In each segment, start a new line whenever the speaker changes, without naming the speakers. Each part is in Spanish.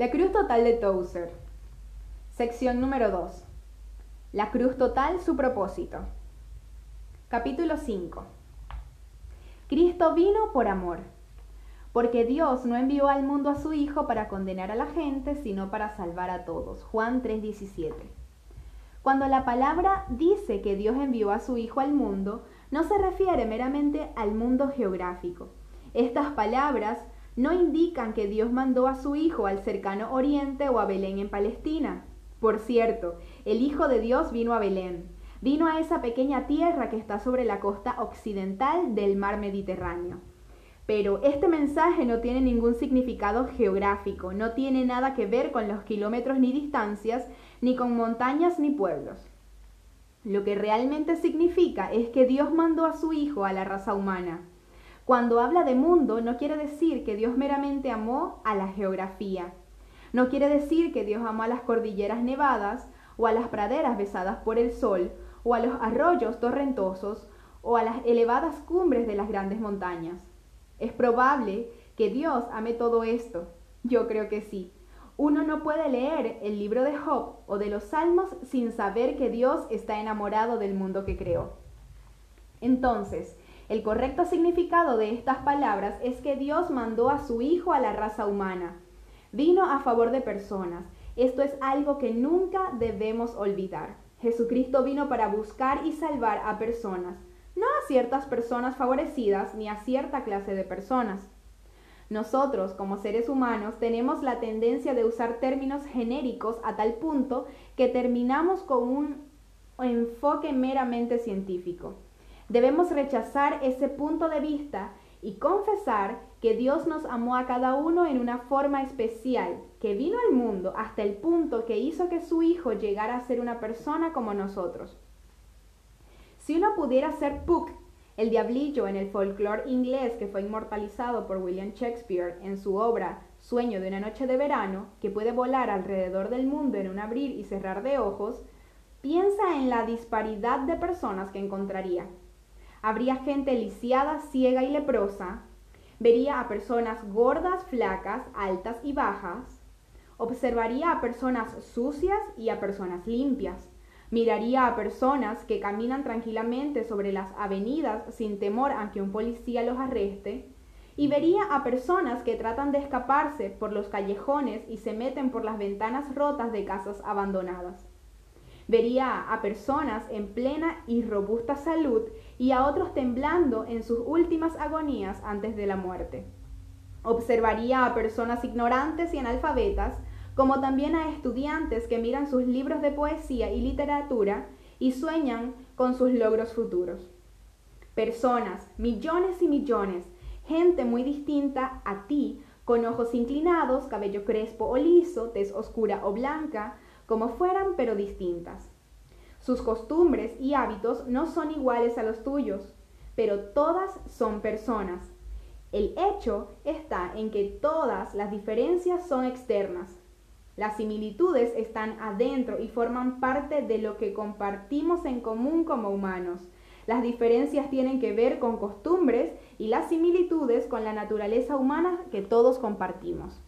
La cruz total de Tozer. Sección número 2. La cruz total, su propósito. Capítulo 5. Cristo vino por amor. Porque Dios no envió al mundo a su Hijo para condenar a la gente, sino para salvar a todos. Juan 3:17. Cuando la palabra dice que Dios envió a su Hijo al mundo, no se refiere meramente al mundo geográfico. Estas palabras no indican que Dios mandó a su Hijo al cercano Oriente o a Belén en Palestina. Por cierto, el Hijo de Dios vino a Belén, vino a esa pequeña tierra que está sobre la costa occidental del mar Mediterráneo. Pero este mensaje no tiene ningún significado geográfico, no tiene nada que ver con los kilómetros ni distancias, ni con montañas ni pueblos. Lo que realmente significa es que Dios mandó a su Hijo a la raza humana. Cuando habla de mundo, no quiere decir que Dios meramente amó a la geografía. No quiere decir que Dios amó a las cordilleras nevadas o a las praderas besadas por el sol o a los arroyos torrentosos o a las elevadas cumbres de las grandes montañas. Es probable que Dios ame todo esto. Yo creo que sí. Uno no puede leer el libro de Job o de los Salmos sin saber que Dios está enamorado del mundo que creó. Entonces, el correcto significado de estas palabras es que Dios mandó a su Hijo a la raza humana. Vino a favor de personas. Esto es algo que nunca debemos olvidar. Jesucristo vino para buscar y salvar a personas, no a ciertas personas favorecidas ni a cierta clase de personas. Nosotros, como seres humanos, tenemos la tendencia de usar términos genéricos a tal punto que terminamos con un enfoque meramente científico. Debemos rechazar ese punto de vista y confesar que Dios nos amó a cada uno en una forma especial, que vino al mundo hasta el punto que hizo que su Hijo llegara a ser una persona como nosotros. Si uno pudiera ser Puck, el diablillo en el folclore inglés que fue inmortalizado por William Shakespeare en su obra Sueño de una noche de verano, que puede volar alrededor del mundo en un abrir y cerrar de ojos, piensa en la disparidad de personas que encontraría. Habría gente lisiada, ciega y leprosa. Vería a personas gordas, flacas, altas y bajas. Observaría a personas sucias y a personas limpias. Miraría a personas que caminan tranquilamente sobre las avenidas sin temor a que un policía los arreste. Y vería a personas que tratan de escaparse por los callejones y se meten por las ventanas rotas de casas abandonadas. Vería a personas en plena y robusta salud y a otros temblando en sus últimas agonías antes de la muerte. Observaría a personas ignorantes y analfabetas, como también a estudiantes que miran sus libros de poesía y literatura y sueñan con sus logros futuros. Personas, millones y millones, gente muy distinta a ti, con ojos inclinados, cabello crespo o liso, tez oscura o blanca, como fueran pero distintas. Sus costumbres y hábitos no son iguales a los tuyos, pero todas son personas. El hecho está en que todas las diferencias son externas. Las similitudes están adentro y forman parte de lo que compartimos en común como humanos. Las diferencias tienen que ver con costumbres y las similitudes con la naturaleza humana que todos compartimos.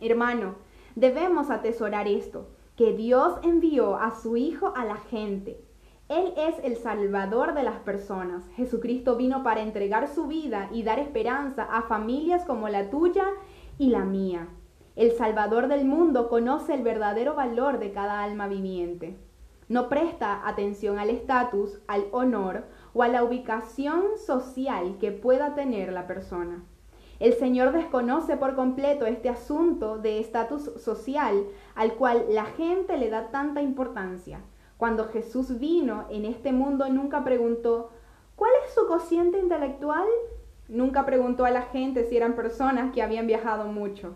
Hermano, debemos atesorar esto que Dios envió a su Hijo a la gente. Él es el Salvador de las personas. Jesucristo vino para entregar su vida y dar esperanza a familias como la tuya y la mía. El Salvador del mundo conoce el verdadero valor de cada alma viviente. No presta atención al estatus, al honor o a la ubicación social que pueda tener la persona. El Señor desconoce por completo este asunto de estatus social al cual la gente le da tanta importancia. Cuando Jesús vino en este mundo nunca preguntó, ¿cuál es su cociente intelectual? Nunca preguntó a la gente si eran personas que habían viajado mucho.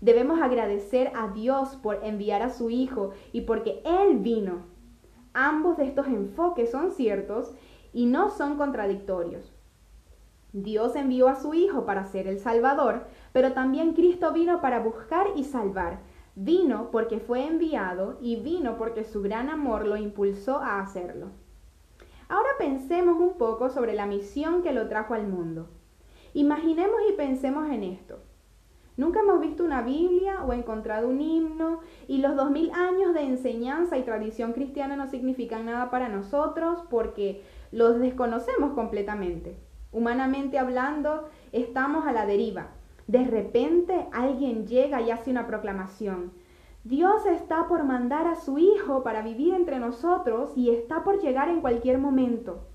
Debemos agradecer a Dios por enviar a su Hijo y porque Él vino. Ambos de estos enfoques son ciertos y no son contradictorios. Dios envió a su Hijo para ser el Salvador, pero también Cristo vino para buscar y salvar. Vino porque fue enviado y vino porque su gran amor lo impulsó a hacerlo. Ahora pensemos un poco sobre la misión que lo trajo al mundo. Imaginemos y pensemos en esto. Nunca hemos visto una Biblia o encontrado un himno y los dos mil años de enseñanza y tradición cristiana no significan nada para nosotros porque los desconocemos completamente. Humanamente hablando, estamos a la deriva. De repente alguien llega y hace una proclamación. Dios está por mandar a su Hijo para vivir entre nosotros y está por llegar en cualquier momento.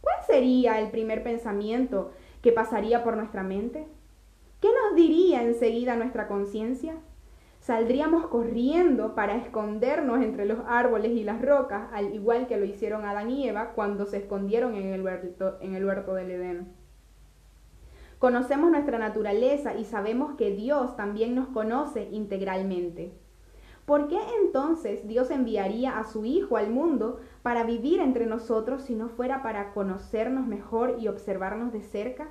¿Cuál sería el primer pensamiento que pasaría por nuestra mente? ¿Qué nos diría enseguida nuestra conciencia? Saldríamos corriendo para escondernos entre los árboles y las rocas, al igual que lo hicieron Adán y Eva cuando se escondieron en el huerto, en el huerto del Edén. Conocemos nuestra naturaleza y sabemos que Dios también nos conoce integralmente. ¿Por qué entonces Dios enviaría a su Hijo al mundo para vivir entre nosotros si no fuera para conocernos mejor y observarnos de cerca?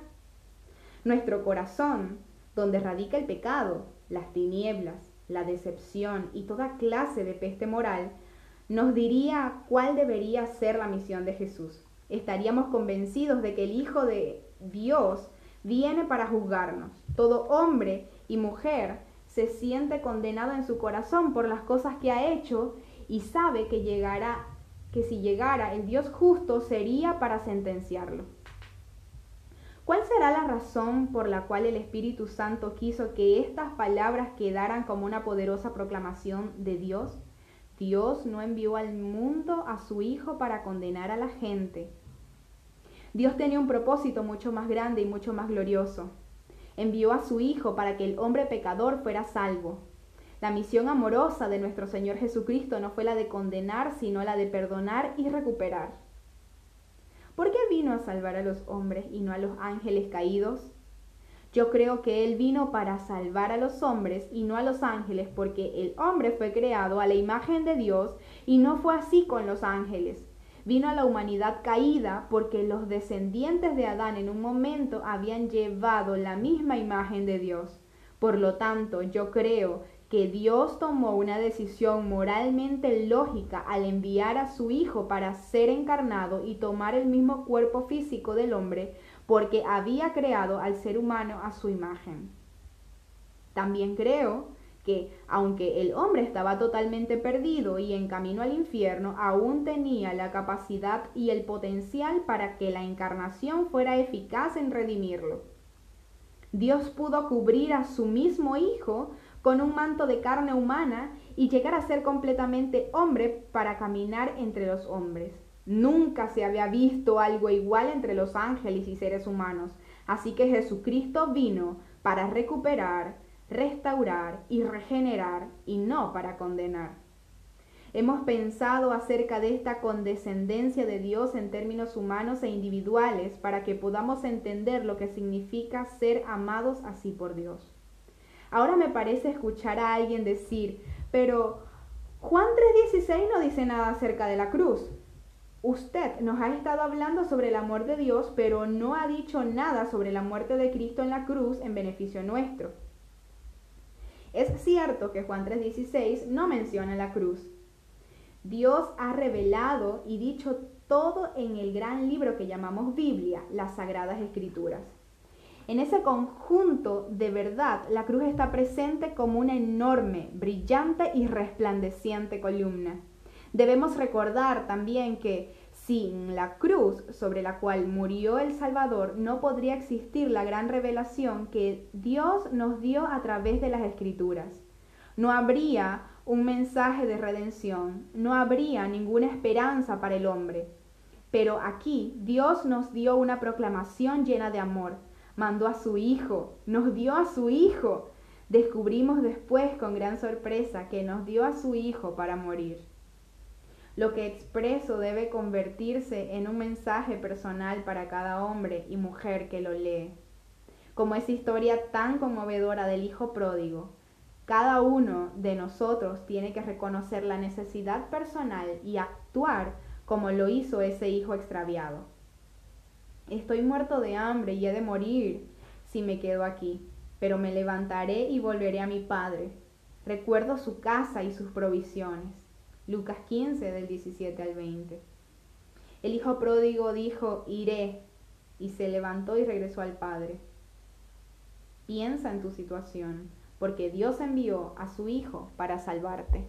Nuestro corazón, donde radica el pecado, las tinieblas, la decepción y toda clase de peste moral, nos diría cuál debería ser la misión de Jesús. Estaríamos convencidos de que el Hijo de Dios viene para juzgarnos. Todo hombre y mujer se siente condenado en su corazón por las cosas que ha hecho y sabe que llegará que si llegara el Dios justo sería para sentenciarlo. ¿Cuál será la razón por la cual el Espíritu Santo quiso que estas palabras quedaran como una poderosa proclamación de Dios? Dios no envió al mundo a su Hijo para condenar a la gente. Dios tenía un propósito mucho más grande y mucho más glorioso. Envió a su Hijo para que el hombre pecador fuera salvo. La misión amorosa de nuestro Señor Jesucristo no fue la de condenar, sino la de perdonar y recuperar. ¿Por qué vino a salvar a los hombres y no a los ángeles caídos? Yo creo que Él vino para salvar a los hombres y no a los ángeles, porque el hombre fue creado a la imagen de Dios y no fue así con los ángeles. Vino a la humanidad caída porque los descendientes de Adán en un momento habían llevado la misma imagen de Dios. Por lo tanto, yo creo que Dios tomó una decisión moralmente lógica al enviar a su Hijo para ser encarnado y tomar el mismo cuerpo físico del hombre porque había creado al ser humano a su imagen. También creo que, aunque el hombre estaba totalmente perdido y en camino al infierno, aún tenía la capacidad y el potencial para que la encarnación fuera eficaz en redimirlo. Dios pudo cubrir a su mismo Hijo con un manto de carne humana y llegar a ser completamente hombre para caminar entre los hombres. Nunca se había visto algo igual entre los ángeles y seres humanos, así que Jesucristo vino para recuperar, restaurar y regenerar y no para condenar. Hemos pensado acerca de esta condescendencia de Dios en términos humanos e individuales para que podamos entender lo que significa ser amados así por Dios. Ahora me parece escuchar a alguien decir, pero Juan 3:16 no dice nada acerca de la cruz. Usted nos ha estado hablando sobre el amor de Dios, pero no ha dicho nada sobre la muerte de Cristo en la cruz en beneficio nuestro. Es cierto que Juan 3:16 no menciona la cruz. Dios ha revelado y dicho todo en el gran libro que llamamos Biblia, las Sagradas Escrituras. En ese conjunto de verdad, la cruz está presente como una enorme, brillante y resplandeciente columna. Debemos recordar también que sin la cruz sobre la cual murió el Salvador no podría existir la gran revelación que Dios nos dio a través de las Escrituras. No habría un mensaje de redención, no habría ninguna esperanza para el hombre. Pero aquí Dios nos dio una proclamación llena de amor mandó a su Hijo, nos dio a su Hijo. Descubrimos después con gran sorpresa que nos dio a su Hijo para morir. Lo que expreso debe convertirse en un mensaje personal para cada hombre y mujer que lo lee. Como esa historia tan conmovedora del Hijo pródigo, cada uno de nosotros tiene que reconocer la necesidad personal y actuar como lo hizo ese Hijo extraviado. Estoy muerto de hambre y he de morir si me quedo aquí, pero me levantaré y volveré a mi Padre. Recuerdo su casa y sus provisiones. Lucas 15 del 17 al 20. El hijo pródigo dijo, iré, y se levantó y regresó al Padre. Piensa en tu situación, porque Dios envió a su Hijo para salvarte.